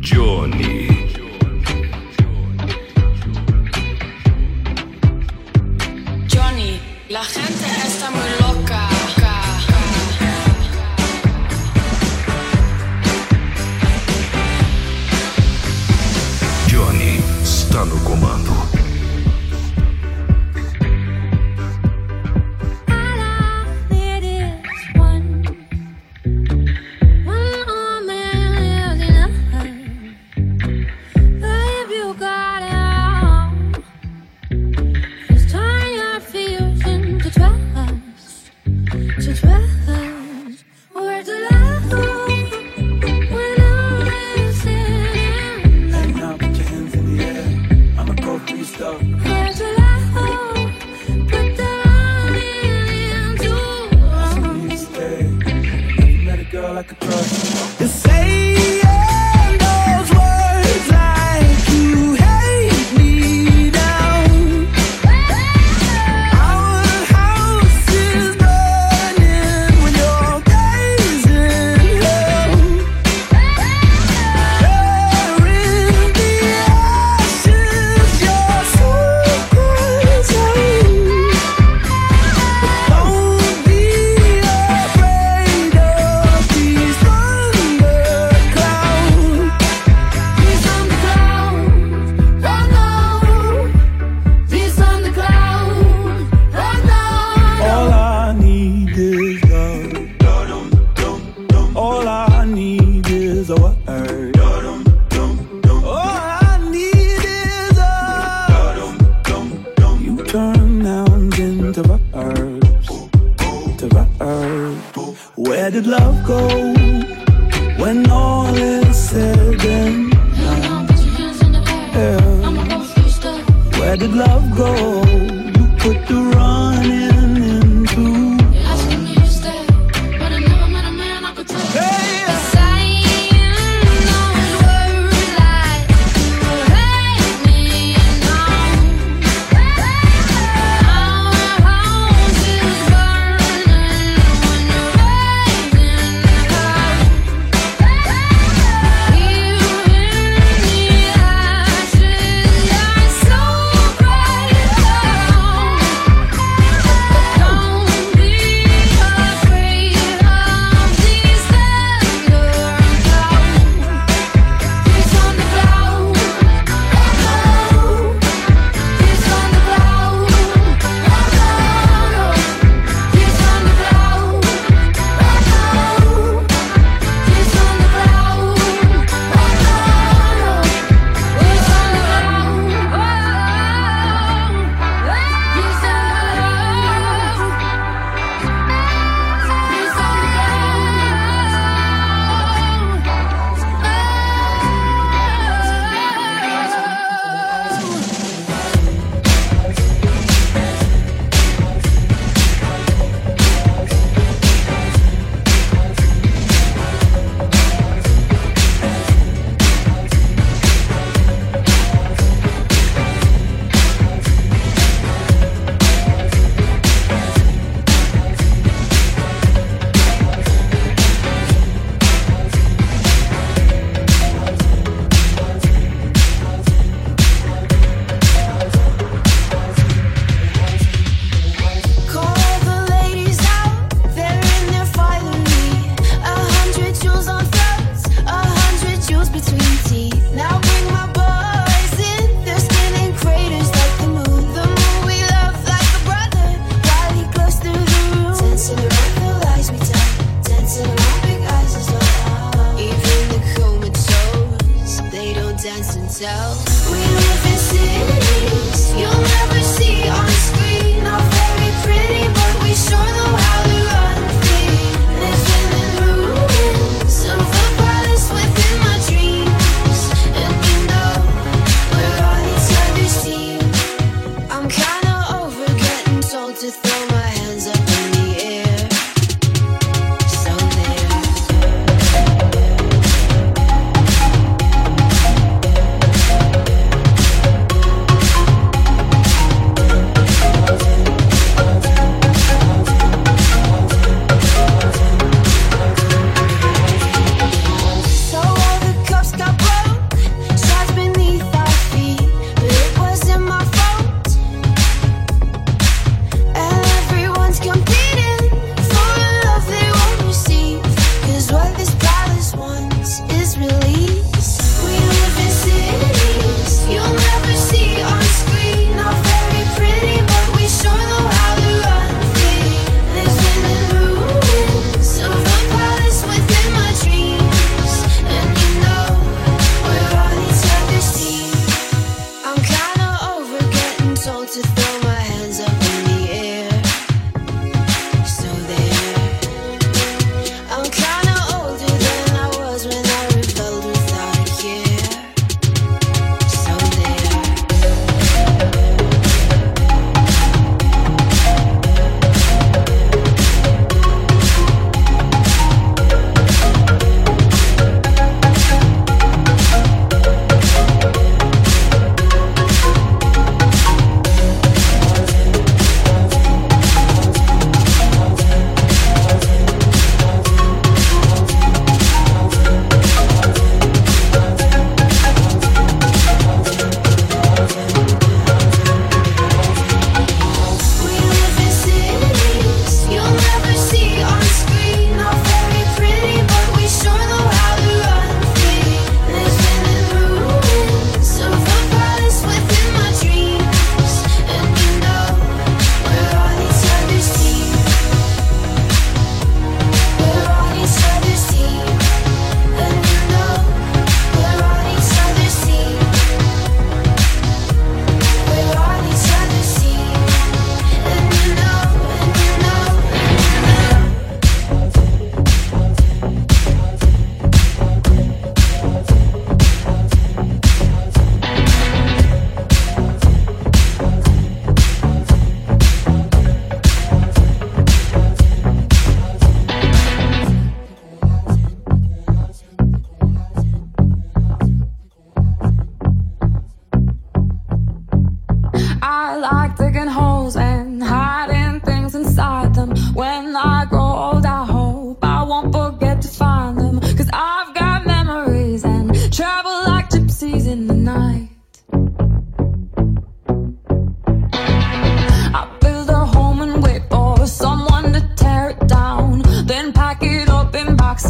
Journey. Where did love go when all is said and done? Yeah. Where did love go?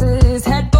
On the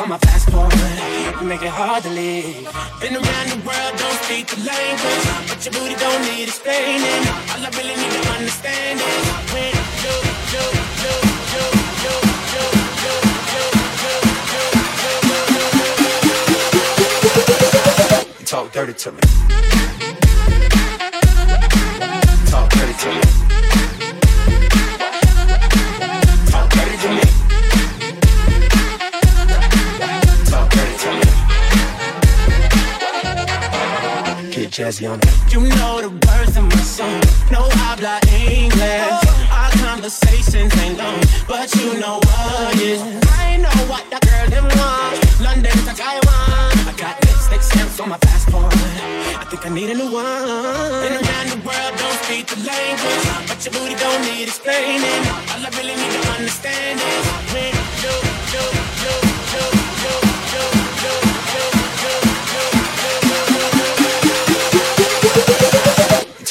on my passport. You make it hard to leave. Been around the world, don't speak the language. But your booty don't need explaining. All I really need to understand is when you, you, you, you, you, jazzy on it. You know the words of my song. No I habla English. Our conversations ain't long, but you know what is. I know what that girl them want. London to Taiwan. I got lipstick stamps on my passport. I think I need a new one. Been around the world, don't speak the language, but your booty don't need explaining. All I really need to understand is when you, you, you,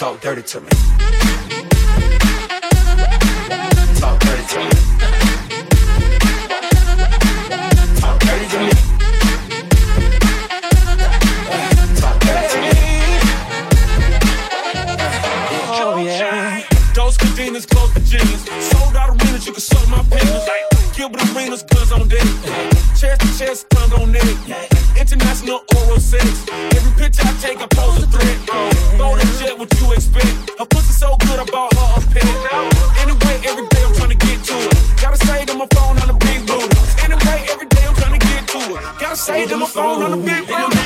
Talk dirty to me. Talk dirty to me. Talk dirty to me. Talk dirty to me. Oh yeah. Those containers close to genius. Sold out arenas, you can suck my penis. Gilbert arenas, guns on deck. Chest to chest, tongue on neck. International oral sex. Every picture I take, I pose a threat. What you expect? Her pussy so good, I bought her a pet. Anyway, every day I'm trying to get to it. Gotta say to my phone on the big booty. Anyway, every day I'm trying to get to it. Gotta say to my phone on the big booty.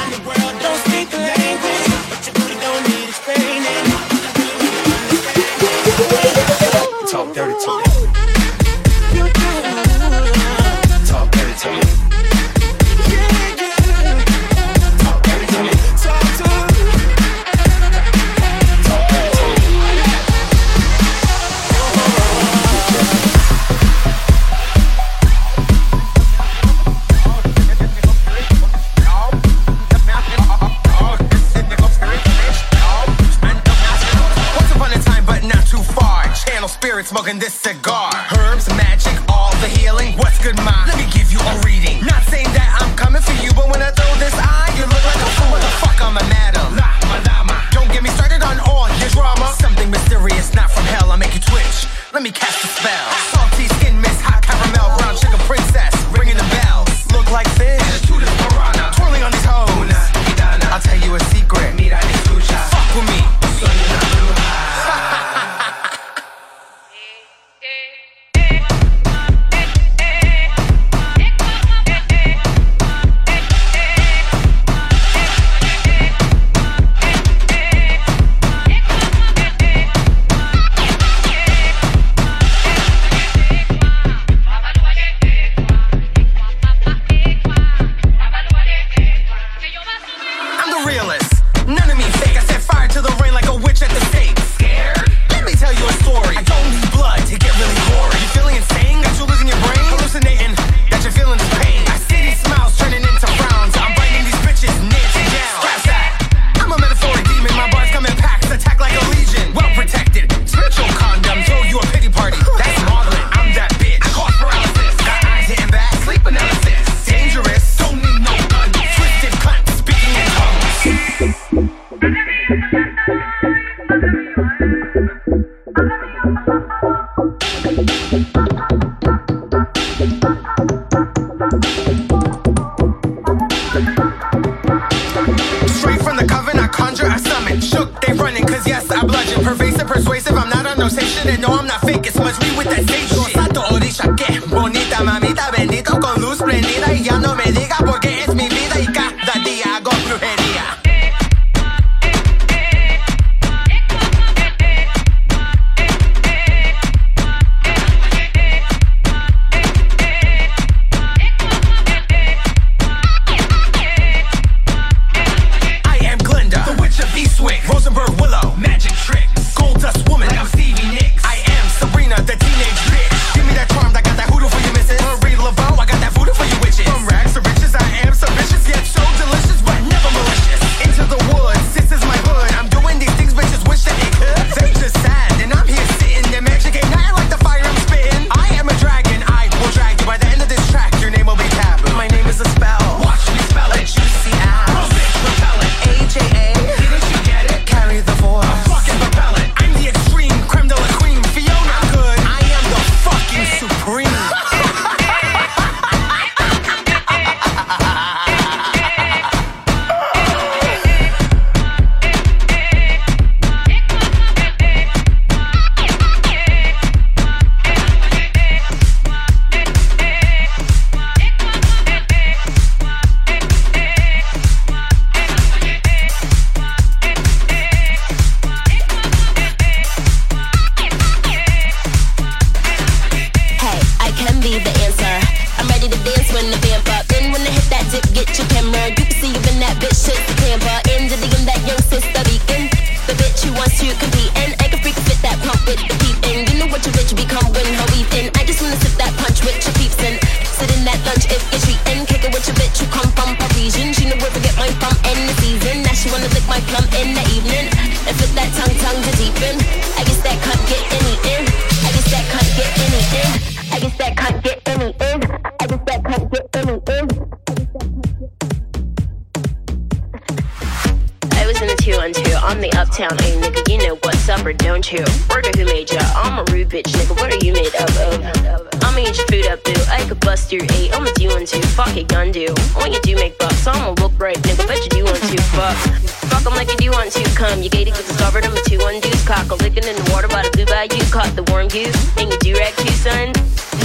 Q and you do rag too, son.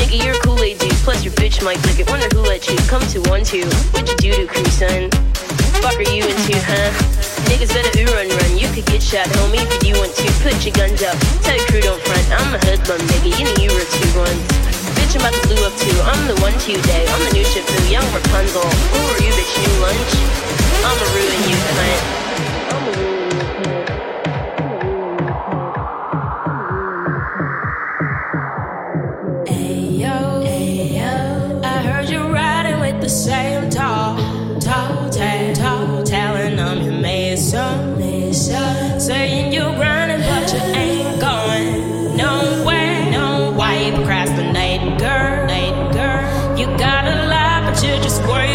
Nigga, you're a Kool-Aid dude, plus your bitch might lick it. Wonder who let you come to one two. What you do to crew, son? Fuck are you into, huh? Niggas better ooh run run. You could get shot, homie, if you want to. Put your guns up. Tell your crew don't front. I'm a hoodlum, nigga. You know you were two ones. Bitch, I'm about to blue up too. I'm the one two day. I'm the new Shifu, young Rapunzel. Who are you, bitch? New lunch? I'ma ruin you, cunt. just worry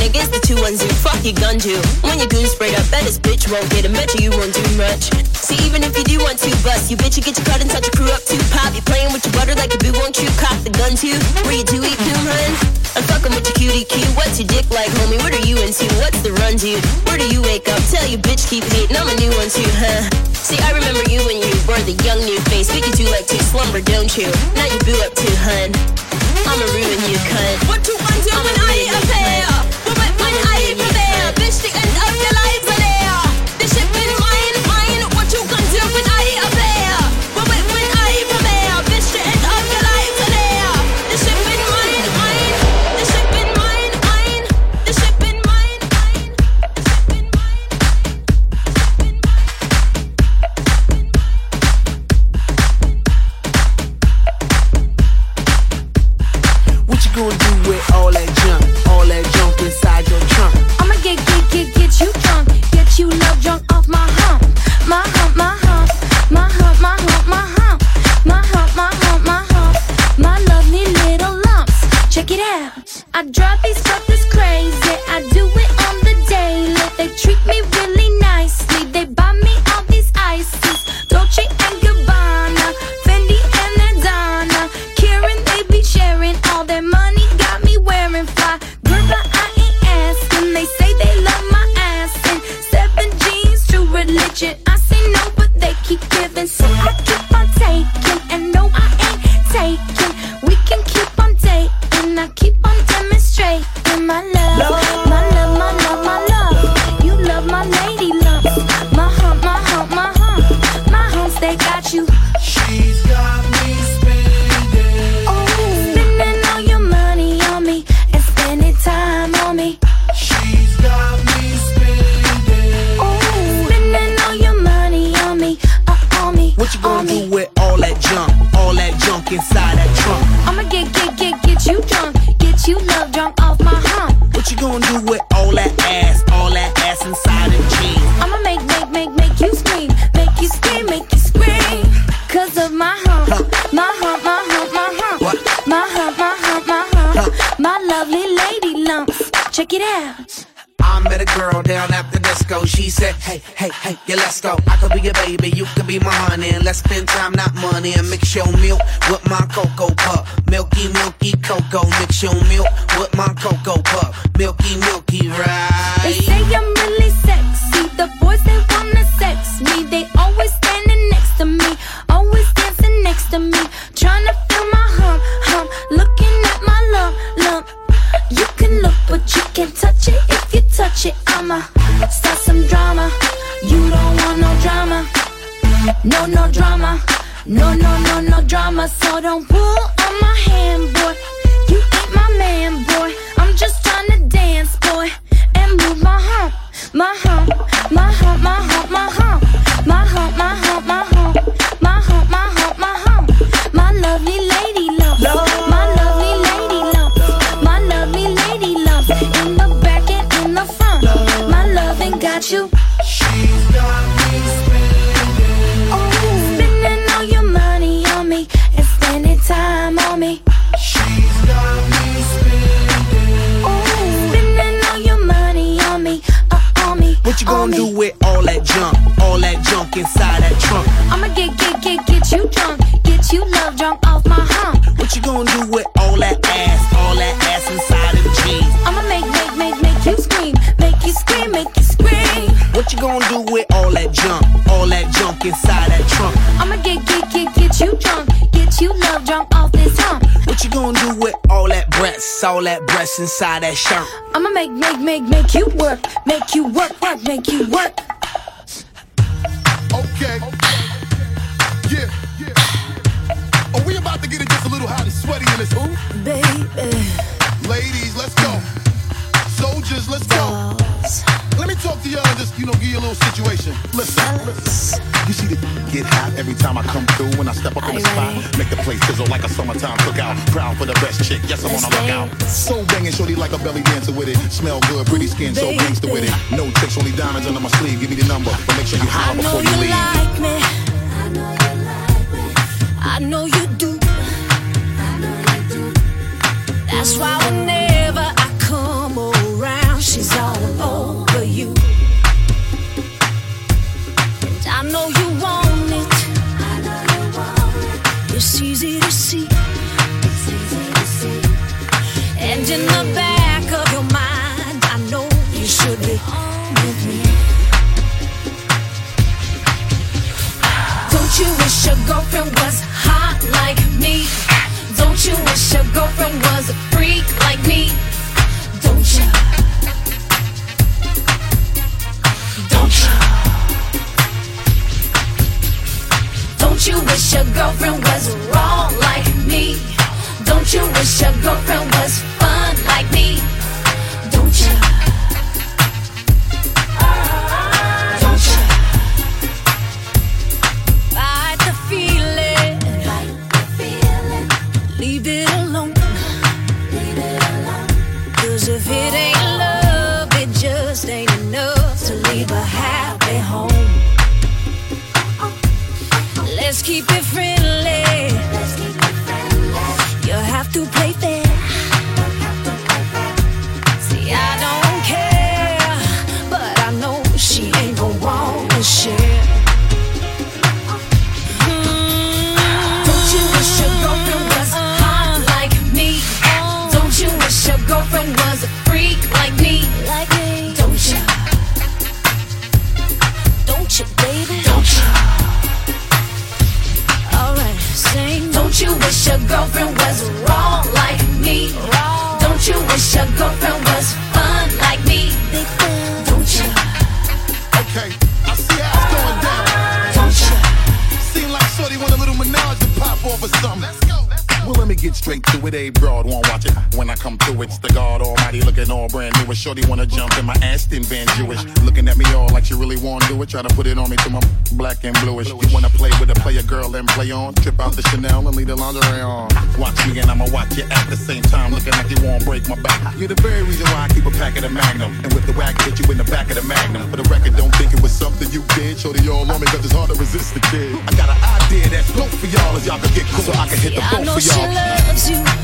niggas, the two ones you fuck you gun to. When your goon sprayed up, bet this bitch won't get a match, you, want won't do much. See, even if you do want to bust, you bitch, you get your cut and touch your crew up too. Pop, you playing with your butter like a boo, won't you cock the gun too? Where you do eat coon, hun? I'm fucking with your cutie cue. What's your dick like, homie? What are you into? What's the run to? Where do you wake up? Tell you bitch, keep hating, I'm a new one too, huh? See, I remember you when you were the young new face. We could do like two slumber, don't you? Now you boo up too, hun. I'ma ruin you, cunt. What two ones do when I eat a? That breasts inside that shirt? I'ma make, make, make, make you work. Make you work, work, make you work. Okay. Yeah, yeah. Are we about to get it just a little hot and sweaty in this ooh? Baby, Ladies, let's go. Soldiers, let's go. Let me talk to y'all and just, you know, give you a little situation. Listen, listen. You see the get hot every time I come through when I step up in the spot. Make the place sizzle like a summertime cookout. Proud for the best chick, yes, I'm on a lookout. So banging, shorty like a belly dancer with it. Smell good, pretty skin, so gangster with it. No tricks, only diamonds under my sleeve. Give me the number, but make sure you I holler know before you you leave. like me. I know you do. That's why In the back of your mind, I know you should be with me. Don't you wish your girlfriend was hot like me? Don't you wish your girlfriend was a freak like me? Don't you? Don't you? Don't you wish your girlfriend was wrong like me? Don't you wish your girlfriend was like me? Girlfriend was wrong like me? Don't you wish your girlfriend to. A broad won't watch it. When I come through, it's the God Almighty looking all brand new. And Shorty wanna jump in my Aston Van Jewish. Looking at me all like she really wanna do it. Try to put it on me till my black and bluish. You wanna play with a player girl and play on? Trip out the Chanel and leave the lingerie on. Watch me and I'ma watch you at the same time. Looking like you won't break my back. You're the very reason why I keep a pack of the Magnum. And with the wagon, hit you in the back of the Magnum. For the record, don't think it was something you did. Shorty all on me cause it's hard to resist the kid. I got an idea that's dope for y'all as y'all can get cool. So I can hit the I boat know for she y'all. loves you.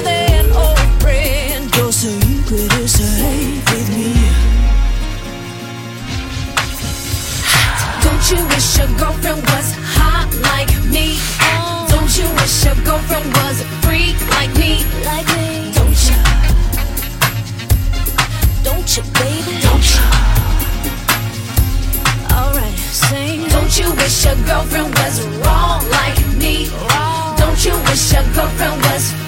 girlfriend was hot like me? Don't you wish your girlfriend was a freak like me? Like me. Don't you? Don't you, baby? Don't you? Alright, sing. Don't you wish your girlfriend was wrong like me? Don't you wish your girlfriend was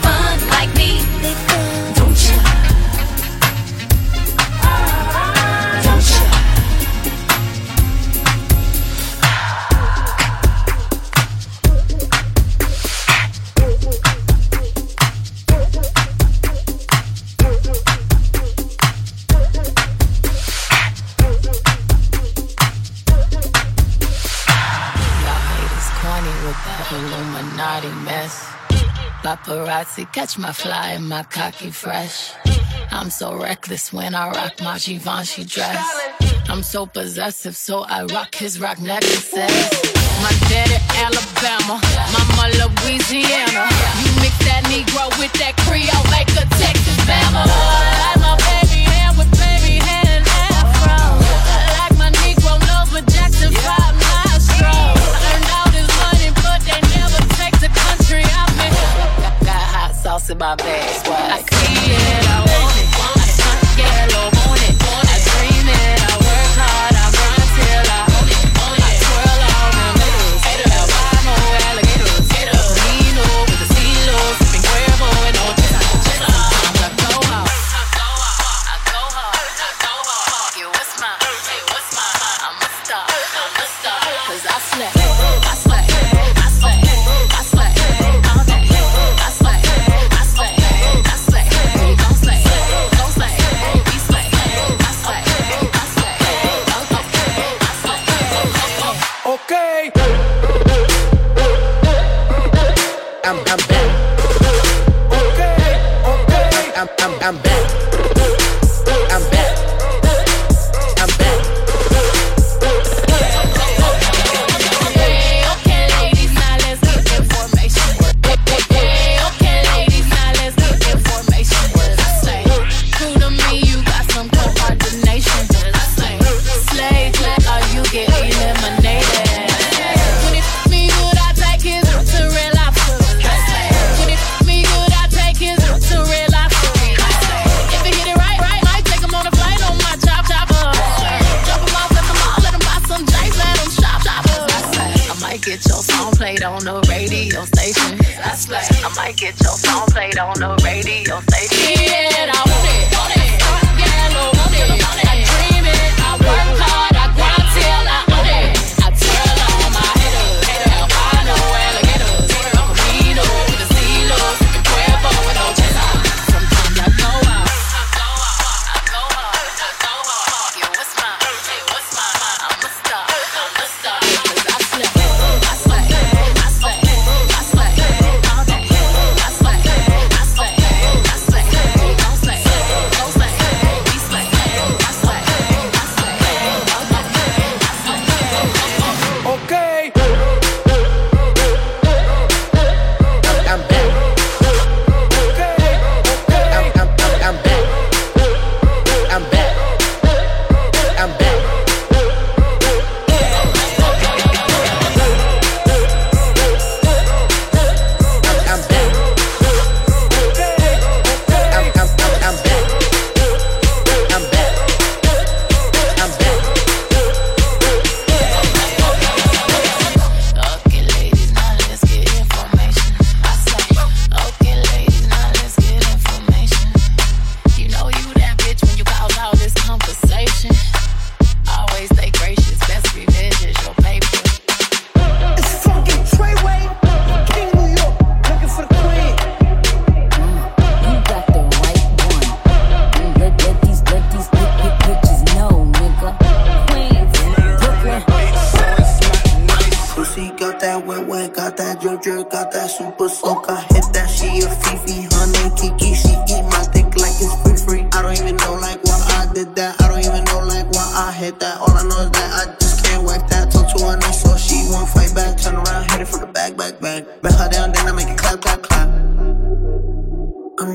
paparazzi catch my fly and my cocky fresh. I'm so reckless when I rock my Givenchy dress. I'm so possessive, so I rock his rock necklaces. My daddy Alabama, mama Louisiana.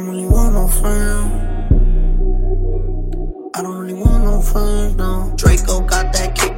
don't really want no fame. I don't really want no fame, no. Draco got that kick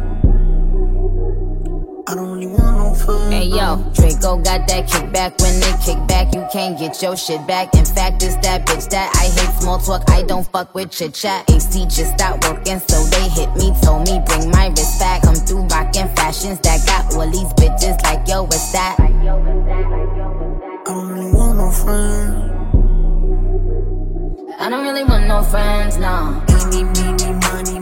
I don't really want no friend. Hey yo, Draco got that kickback. When they kick back, you can't get your shit back. In fact, it's that bitch that I hate small talk. I don't fuck with chit chat. AC just stopped working, so they hit me. Told me bring my wrist back. Come through rockin' fashions that got all these bitches like yo, what's that? I don't really want no friend. I don't really want no friends, no. Eeny, meeny, money,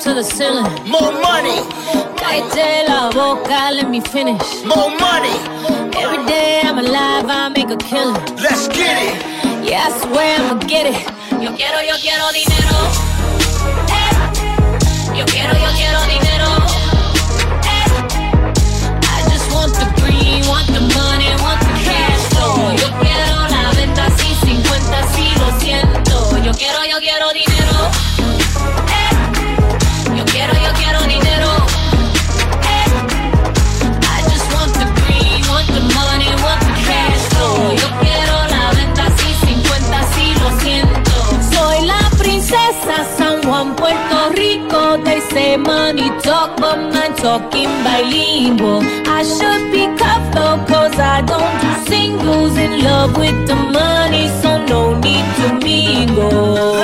To the ceiling. More money. Cállate la boca, let me finish. More money. Every day I'm alive, I make a killing. Let's get it. Yeah, I swear I'ma get it. Yo quiero, yo quiero dinero. Eh. Yo quiero, yo quiero dinero. Eh. I just want the green, want the money, say money talk, but man talking bilingual. I should be careful, cause I don't do singles in love with the money, so no need to mingle.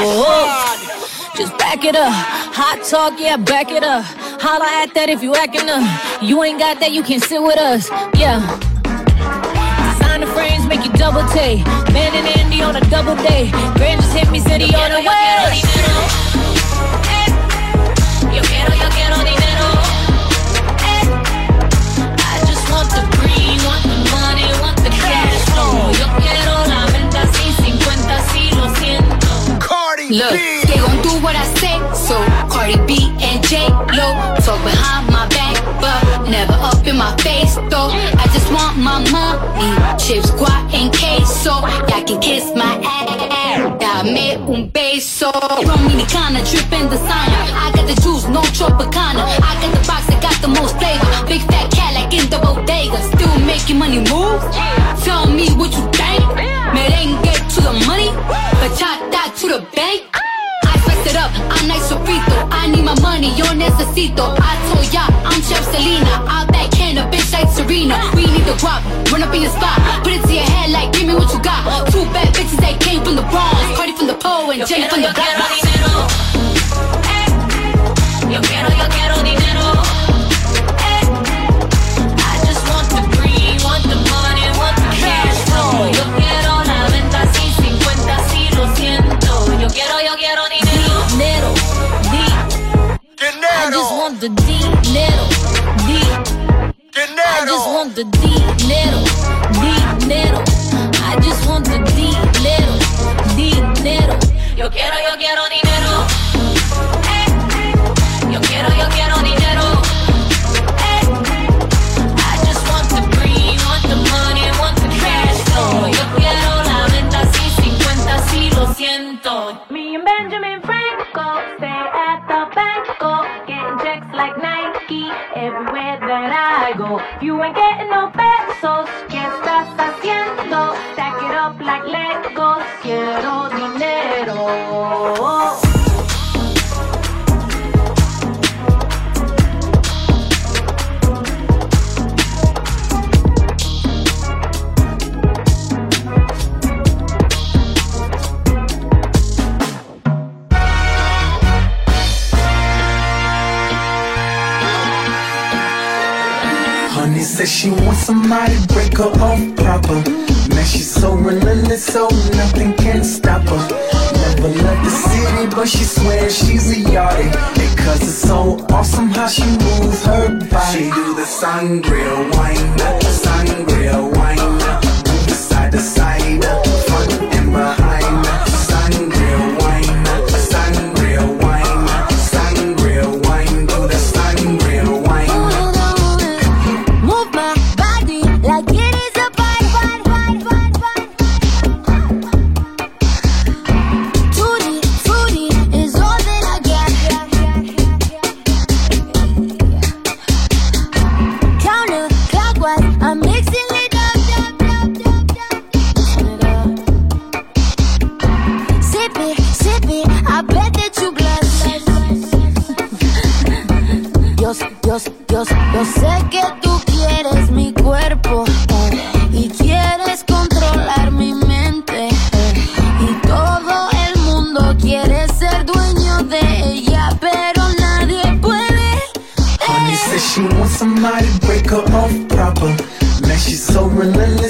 Just back it up. Hot talk, yeah, back it up. Holla at that if you acting up. You ain't got that, you can sit with us. Yeah. Sign the frames, make you double take. Man and Andy on a double day. Grand just hit me, city on the way. Look, they gon' do what I say. So Cardi B and J Lo talk behind my back, but never up in my face though. I just want my money, chips, guac and queso. Y'all can kiss my ass. Dame un beso. Dominicana dripping designer. I got the juice, no Tropicana. I got the box that got the most flavor. Big fat cat like in the bodega. Still making money move. Tell me what you think. Merengue to the money, bachata to the bank. I spice it up, I'm nice sofrito. I need my money, yo necesito. I told ya, I'm Chef Selena. I backhand a bitch like Serena. We need the guap, run up in your spot. Put it to your head like, give me what you got. Two bad bitches that came from the Bronx. Cardi from the pole and Jenny from the yo block. quiero. Eh. Yo quiero, yo quiero dinero. Want the dinero, di. I just want the dinero, dinero. I just want the dinero, dinero. Yo quiero, yo quiero dinero.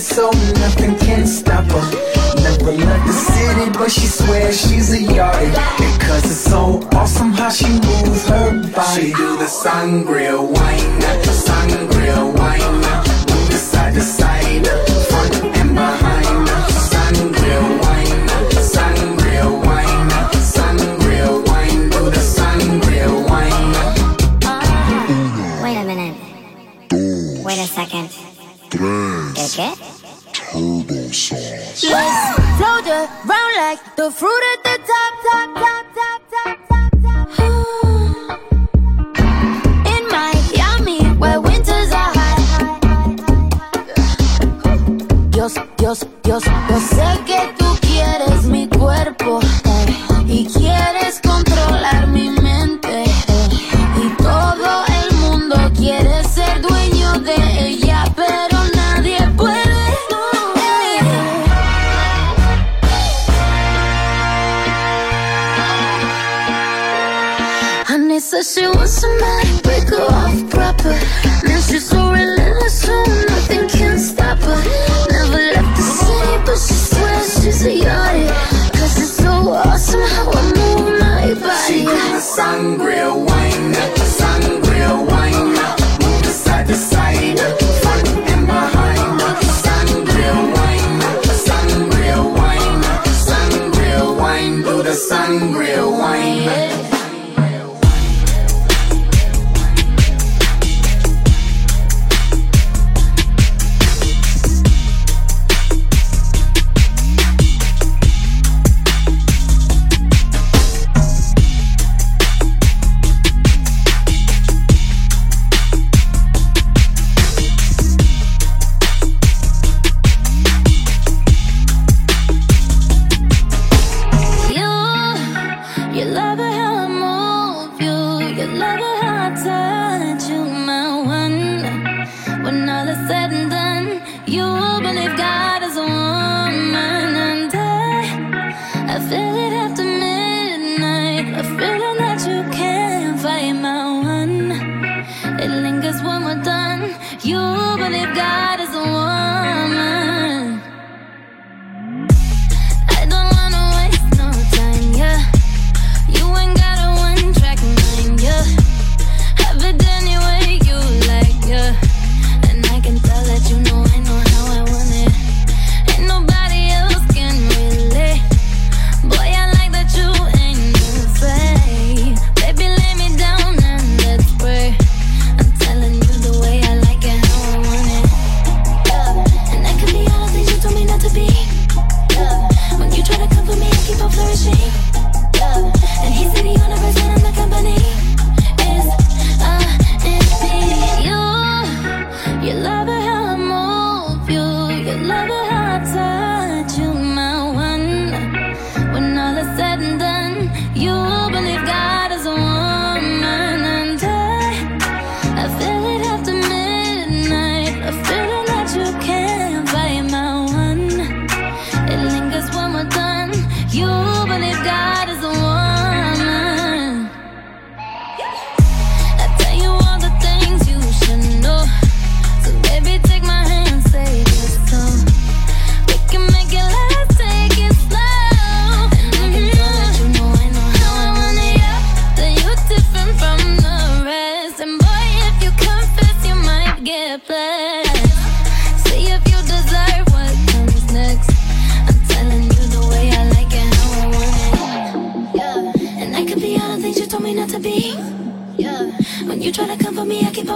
so nothing can stop her. Never left the city, but she swears she's a yardie. Because it's so awesome how she moves her body. She do the sangria wine, at the sangria.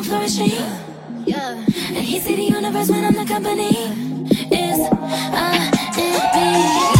I'm flourishing. Yeah. And he see the universe when I'm the company. Is I it?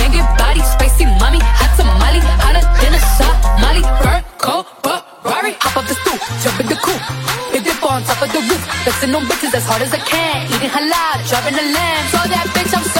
Fixing on bitches as hard as I can. Eating halal, driving a lamb. Saw that bitch, I'm